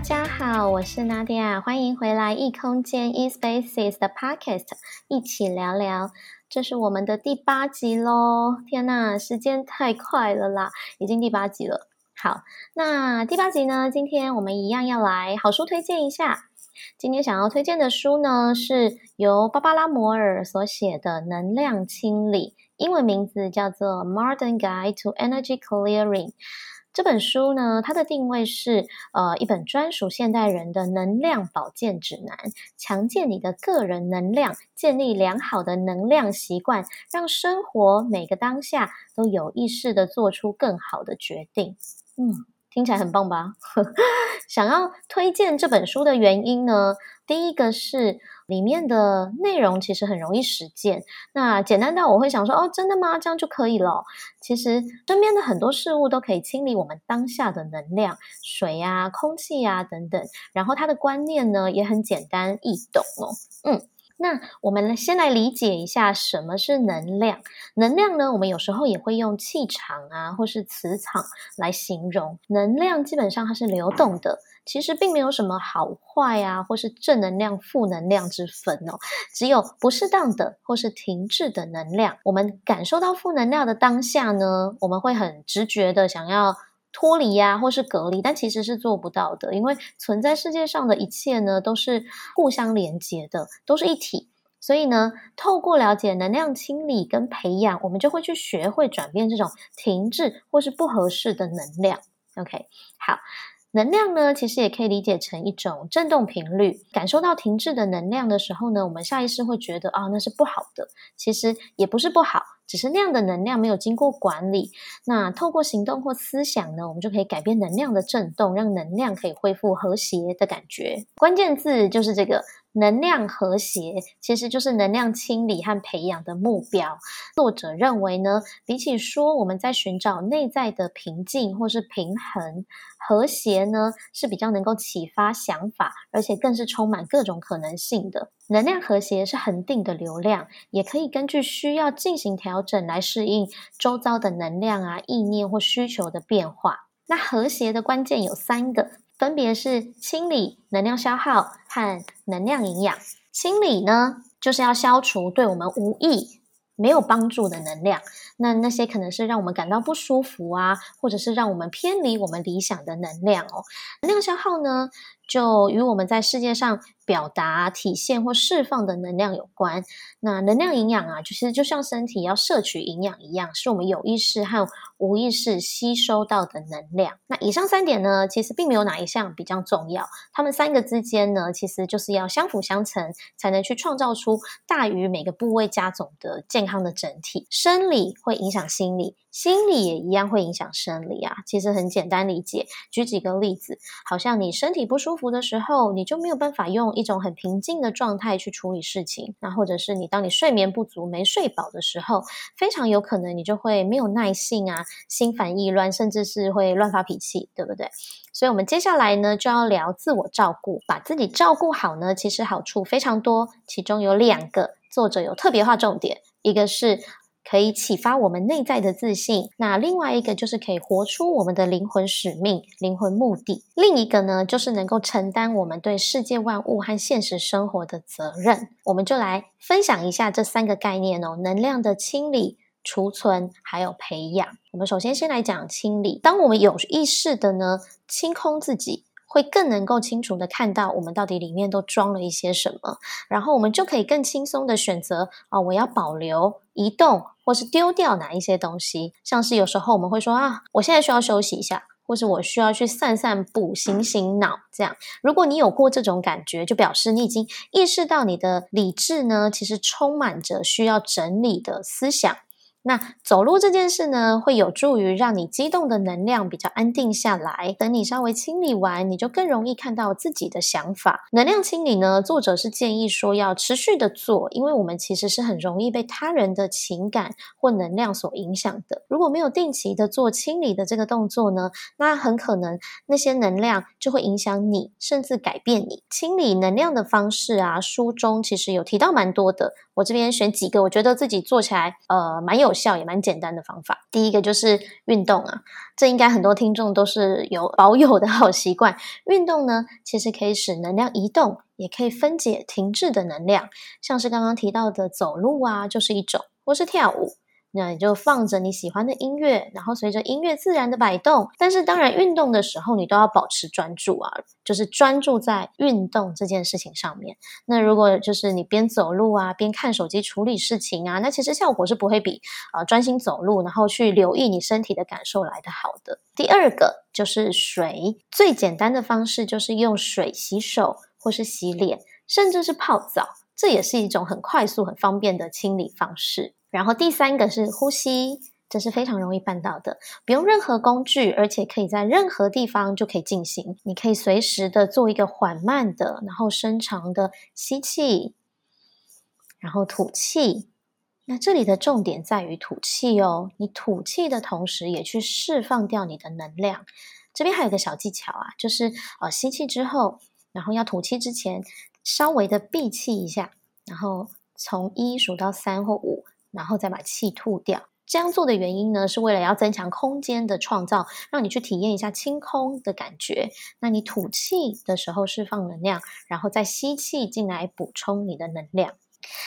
大家好，我是 Nadia，欢迎回来异空间 eSpaces 的 Podcast，一起聊聊。这是我们的第八集喽！天呐，时间太快了啦，已经第八集了。好，那第八集呢，今天我们一样要来好书推荐一下。今天想要推荐的书呢，是由芭芭拉摩尔所写的《能量清理》，英文名字叫做《Modern Guide to Energy Clearing》。这本书呢，它的定位是呃一本专属现代人的能量保健指南，强健你的个人能量，建立良好的能量习惯，让生活每个当下都有意识的做出更好的决定。嗯，听起来很棒吧？想要推荐这本书的原因呢，第一个是。里面的内容其实很容易实践，那简单到我会想说，哦，真的吗？这样就可以了。其实身边的很多事物都可以清理我们当下的能量，水啊、空气啊等等。然后它的观念呢也很简单易懂哦。嗯，那我们先来理解一下什么是能量。能量呢，我们有时候也会用气场啊或是磁场来形容。能量基本上它是流动的。其实并没有什么好坏啊，或是正能量、负能量之分哦，只有不适当的或是停滞的能量。我们感受到负能量的当下呢，我们会很直觉的想要脱离呀，或是隔离，但其实是做不到的，因为存在世界上的一切呢，都是互相连接的，都是一体。所以呢，透过了解能量清理跟培养，我们就会去学会转变这种停滞或是不合适的能量。OK，好。能量呢，其实也可以理解成一种振动频率。感受到停滞的能量的时候呢，我们下意识会觉得啊，那是不好的。其实也不是不好，只是那样的能量没有经过管理。那透过行动或思想呢，我们就可以改变能量的振动，让能量可以恢复和谐的感觉。关键字就是这个。能量和谐其实就是能量清理和培养的目标。作者认为呢，比起说我们在寻找内在的平静或是平衡，和谐呢是比较能够启发想法，而且更是充满各种可能性的。能量和谐是恒定的流量，也可以根据需要进行调整来适应周遭的能量啊、意念或需求的变化。那和谐的关键有三个。分别是清理能量消耗和能量营养。清理呢，就是要消除对我们无益、没有帮助的能量。那那些可能是让我们感到不舒服啊，或者是让我们偏离我们理想的能量哦。能量消耗呢，就与我们在世界上表达、体现或释放的能量有关。那能量营养啊，其实就像身体要摄取营养一样，是我们有意识和无意识吸收到的能量。那以上三点呢，其实并没有哪一项比较重要，它们三个之间呢，其实就是要相辅相成，才能去创造出大于每个部位加总的健康的整体。生理会影响心理。心理也一样会影响生理啊，其实很简单理解。举几个例子，好像你身体不舒服的时候，你就没有办法用一种很平静的状态去处理事情。那或者是你当你睡眠不足、没睡饱的时候，非常有可能你就会没有耐性啊，心烦意乱，甚至是会乱发脾气，对不对？所以，我们接下来呢就要聊自我照顾，把自己照顾好呢，其实好处非常多，其中有两个，作者有特别划重点，一个是。可以启发我们内在的自信。那另外一个就是可以活出我们的灵魂使命、灵魂目的。另一个呢，就是能够承担我们对世界万物和现实生活的责任。我们就来分享一下这三个概念哦：能量的清理、储存，还有培养。我们首先先来讲清理。当我们有意识的呢，清空自己。会更能够清楚地看到我们到底里面都装了一些什么，然后我们就可以更轻松地选择啊，我要保留、移动或是丢掉哪一些东西。像是有时候我们会说啊，我现在需要休息一下，或是我需要去散散步、醒醒脑。这样，如果你有过这种感觉，就表示你已经意识到你的理智呢，其实充满着需要整理的思想。那走路这件事呢，会有助于让你激动的能量比较安定下来。等你稍微清理完，你就更容易看到自己的想法。能量清理呢，作者是建议说要持续的做，因为我们其实是很容易被他人的情感或能量所影响的。如果没有定期的做清理的这个动作呢，那很可能那些能量就会影响你，甚至改变你。清理能量的方式啊，书中其实有提到蛮多的。我这边选几个，我觉得自己做起来呃蛮有。有效也蛮简单的方法。第一个就是运动啊，这应该很多听众都是有保有的好习惯。运动呢，其实可以使能量移动，也可以分解停滞的能量，像是刚刚提到的走路啊，就是一种，或是跳舞。那你就放着你喜欢的音乐，然后随着音乐自然的摆动。但是当然，运动的时候你都要保持专注啊，就是专注在运动这件事情上面。那如果就是你边走路啊，边看手机处理事情啊，那其实效果是不会比呃专心走路，然后去留意你身体的感受来的好的。第二个就是水，最简单的方式就是用水洗手，或是洗脸，甚至是泡澡，这也是一种很快速、很方便的清理方式。然后第三个是呼吸，这是非常容易办到的，不用任何工具，而且可以在任何地方就可以进行。你可以随时的做一个缓慢的，然后深长的吸气，然后吐气。那这里的重点在于吐气哦，你吐气的同时也去释放掉你的能量。这边还有个小技巧啊，就是呃吸气之后，然后要吐气之前，稍微的闭气一下，然后从一数到三或五。然后再把气吐掉。这样做的原因呢，是为了要增强空间的创造，让你去体验一下清空的感觉。那你吐气的时候释放能量，然后再吸气进来补充你的能量。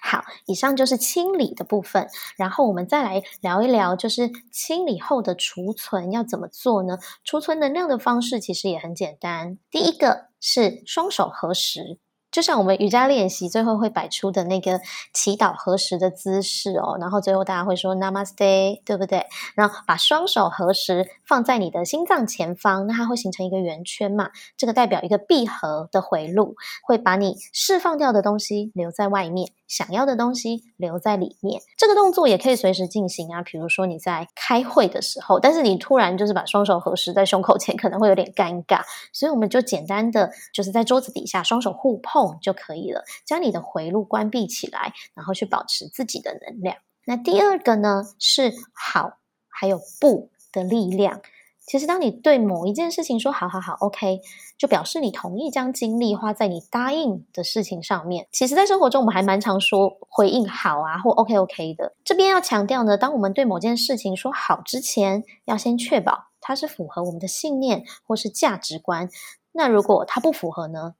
好，以上就是清理的部分。然后我们再来聊一聊，就是清理后的储存要怎么做呢？储存能量的方式其实也很简单。第一个是双手合十。就像我们瑜伽练习最后会摆出的那个祈祷合十的姿势哦，然后最后大家会说 Namaste，对不对？然后把双手合十放在你的心脏前方，那它会形成一个圆圈嘛，这个代表一个闭合的回路，会把你释放掉的东西留在外面。想要的东西留在里面，这个动作也可以随时进行啊。比如说你在开会的时候，但是你突然就是把双手合十在胸口前，可能会有点尴尬，所以我们就简单的就是在桌子底下双手互碰就可以了，将你的回路关闭起来，然后去保持自己的能量。那第二个呢，是好还有不的力量。其实，当你对某一件事情说“好好好，OK”，就表示你同意将精力花在你答应的事情上面。其实，在生活中，我们还蛮常说回应“好啊”或 “OK OK” 的。这边要强调呢，当我们对某件事情说“好”之前，要先确保它是符合我们的信念或是价值观。那如果它不符合呢？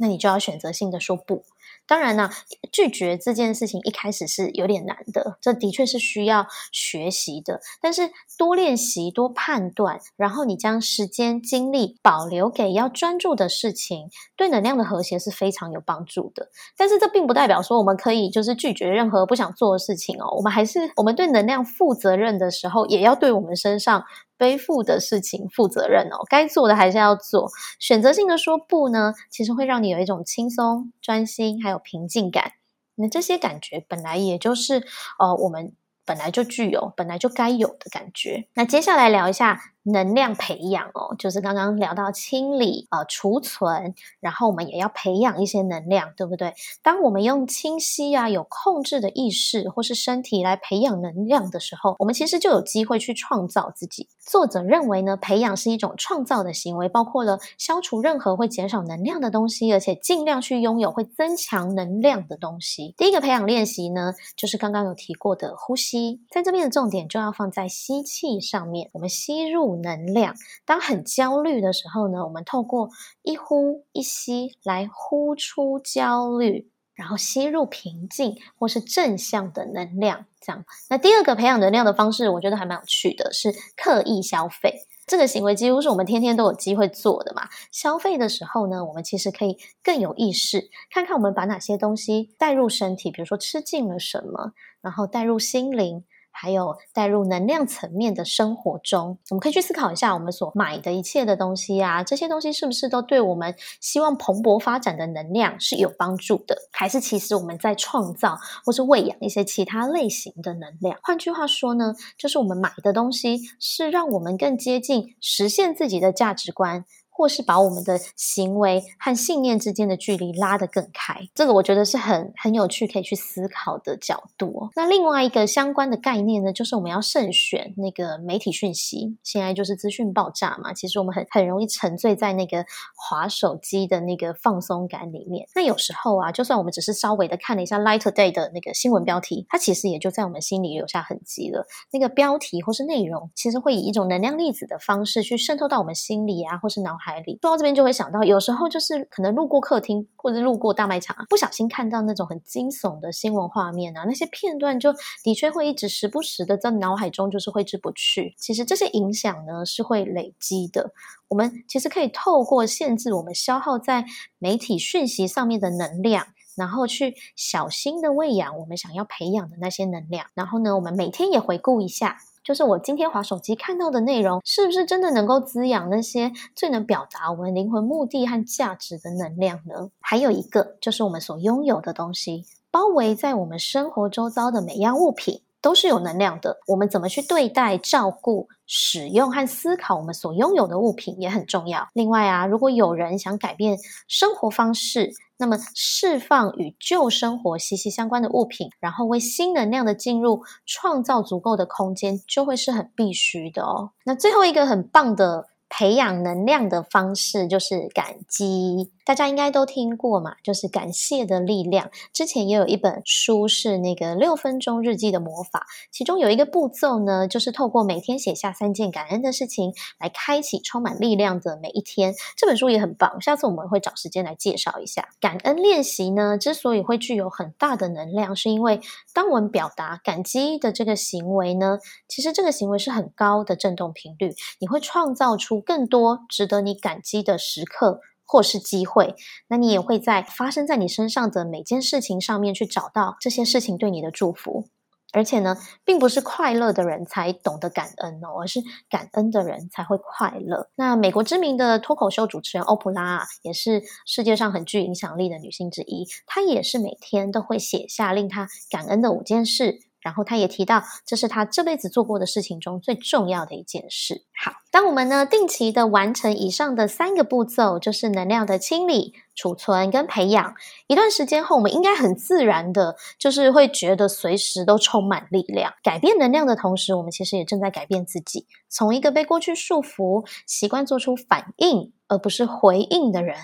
那你就要选择性的说不。当然呢，拒绝这件事情一开始是有点难的，这的确是需要学习的。但是多练习、多判断，然后你将时间精力保留给要专注的事情，对能量的和谐是非常有帮助的。但是这并不代表说我们可以就是拒绝任何不想做的事情哦。我们还是我们对能量负责任的时候，也要对我们身上背负的事情负责任哦。该做的还是要做。选择性的说不呢，其实会让你有一种轻松、专心还有平静感，那这些感觉本来也就是呃，我们本来就具有、本来就该有的感觉。那接下来聊一下。能量培养哦，就是刚刚聊到清理、呃、储存，然后我们也要培养一些能量，对不对？当我们用清晰啊、有控制的意识或是身体来培养能量的时候，我们其实就有机会去创造自己。作者认为呢，培养是一种创造的行为，包括了消除任何会减少能量的东西，而且尽量去拥有会增强能量的东西。第一个培养练习呢，就是刚刚有提过的呼吸，在这边的重点就要放在吸气上面，我们吸入。能量。当很焦虑的时候呢，我们透过一呼一吸来呼出焦虑，然后吸入平静或是正向的能量。这样，那第二个培养能量的方式，我觉得还蛮有趣的，是刻意消费。这个行为几乎是我们天天都有机会做的嘛。消费的时候呢，我们其实可以更有意识，看看我们把哪些东西带入身体，比如说吃进了什么，然后带入心灵。还有带入能量层面的生活中，我们可以去思考一下，我们所买的一切的东西啊，这些东西是不是都对我们希望蓬勃发展的能量是有帮助的？还是其实我们在创造或是喂养一些其他类型的能量？换句话说呢，就是我们买的东西是让我们更接近实现自己的价值观。或是把我们的行为和信念之间的距离拉得更开。这个我觉得是很很有趣，可以去思考的角度。那另外一个相关的概念呢，就是我们要慎选那个媒体讯息。现在就是资讯爆炸嘛，其实我们很很容易沉醉在那个滑手机的那个放松感里面。那有时候啊，就算我们只是稍微的看了一下 Light Day 的那个新闻标题，它其实也就在我们心里留下痕迹了。那个标题或是内容，其实会以一种能量粒子的方式去渗透到我们心里啊，或是脑海里。说到这边就会想到，有时候就是可能路过客厅或者路过大卖场，不小心看到那种很惊悚的新闻画面啊，那些片段就的确会一直时不时的在脑海中就是挥之不去。其实这些影响呢是会累积的。我们其实可以透过限制我们消耗在媒体讯息上面的能量，然后去小心的喂养我们想要培养的那些能量。然后呢，我们每天也回顾一下，就是我今天滑手机看到的内容，是不是真的能够滋养那些最能表达我们灵魂目的和价值的能量呢？还有一个，就是我们所拥有的东西，包围在我们生活周遭的每样物品。都是有能量的，我们怎么去对待、照顾、使用和思考我们所拥有的物品也很重要。另外啊，如果有人想改变生活方式，那么释放与旧生活息息相关的物品，然后为新能量的进入创造足够的空间，就会是很必须的哦。那最后一个很棒的。培养能量的方式就是感激，大家应该都听过嘛，就是感谢的力量。之前也有一本书是那个六分钟日记的魔法，其中有一个步骤呢，就是透过每天写下三件感恩的事情，来开启充满力量的每一天。这本书也很棒，下次我们会找时间来介绍一下。感恩练习呢，之所以会具有很大的能量，是因为当我们表达感激的这个行为呢，其实这个行为是很高的振动频率，你会创造出。更多值得你感激的时刻或是机会，那你也会在发生在你身上的每件事情上面去找到这些事情对你的祝福。而且呢，并不是快乐的人才懂得感恩哦，而是感恩的人才会快乐。那美国知名的脱口秀主持人欧普拉啊，也是世界上很具影响力的女性之一，她也是每天都会写下令她感恩的五件事。然后他也提到，这是他这辈子做过的事情中最重要的一件事。好，当我们呢定期的完成以上的三个步骤，就是能量的清理、储存跟培养，一段时间后，我们应该很自然的，就是会觉得随时都充满力量。改变能量的同时，我们其实也正在改变自己，从一个被过去束缚、习惯做出反应而不是回应的人。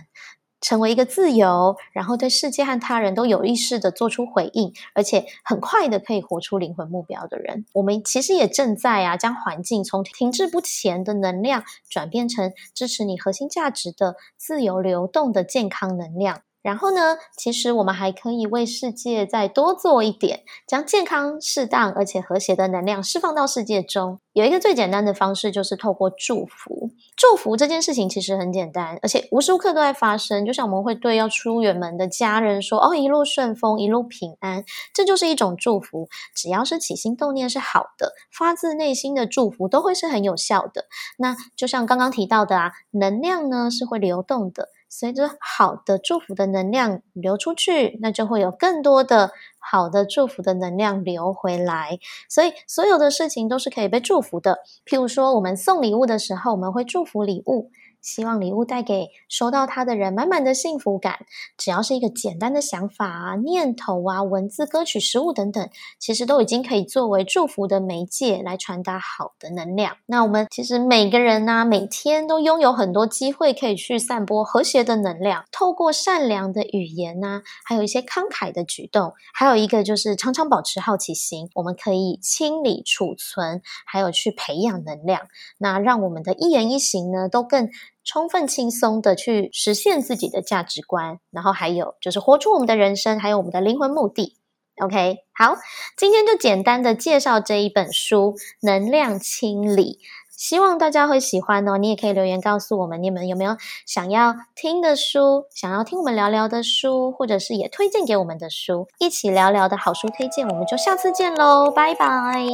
成为一个自由，然后对世界和他人都有意识的做出回应，而且很快的可以活出灵魂目标的人。我们其实也正在啊，将环境从停滞不前的能量转变成支持你核心价值的自由流动的健康能量。然后呢，其实我们还可以为世界再多做一点，将健康、适当而且和谐的能量释放到世界中。有一个最简单的方式，就是透过祝福。祝福这件事情其实很简单，而且无时无刻都在发生。就像我们会对要出远门的家人说：“哦，一路顺风，一路平安。”这就是一种祝福。只要是起心动念是好的，发自内心的祝福都会是很有效的。那就像刚刚提到的啊，能量呢是会流动的。随着好的祝福的能量流出去，那就会有更多的好的祝福的能量流回来。所以，所有的事情都是可以被祝福的。譬如说，我们送礼物的时候，我们会祝福礼物。希望礼物带给收到它的人满满的幸福感。只要是一个简单的想法啊、念头啊、文字、歌曲、食物等等，其实都已经可以作为祝福的媒介来传达好的能量。那我们其实每个人呢，每天都拥有很多机会可以去散播和谐的能量，透过善良的语言呐，还有一些慷慨的举动，还有一个就是常常保持好奇心，我们可以清理、储存，还有去培养能量。那让我们的一言一行呢，都更充分轻松的去实现自己的价值观，然后还有就是活出我们的人生，还有我们的灵魂目的。OK，好，今天就简单的介绍这一本书《能量清理》，希望大家会喜欢哦。你也可以留言告诉我们，你们有没有想要听的书，想要听我们聊聊的书，或者是也推荐给我们的书，一起聊聊的好书推荐，我们就下次见喽，拜拜。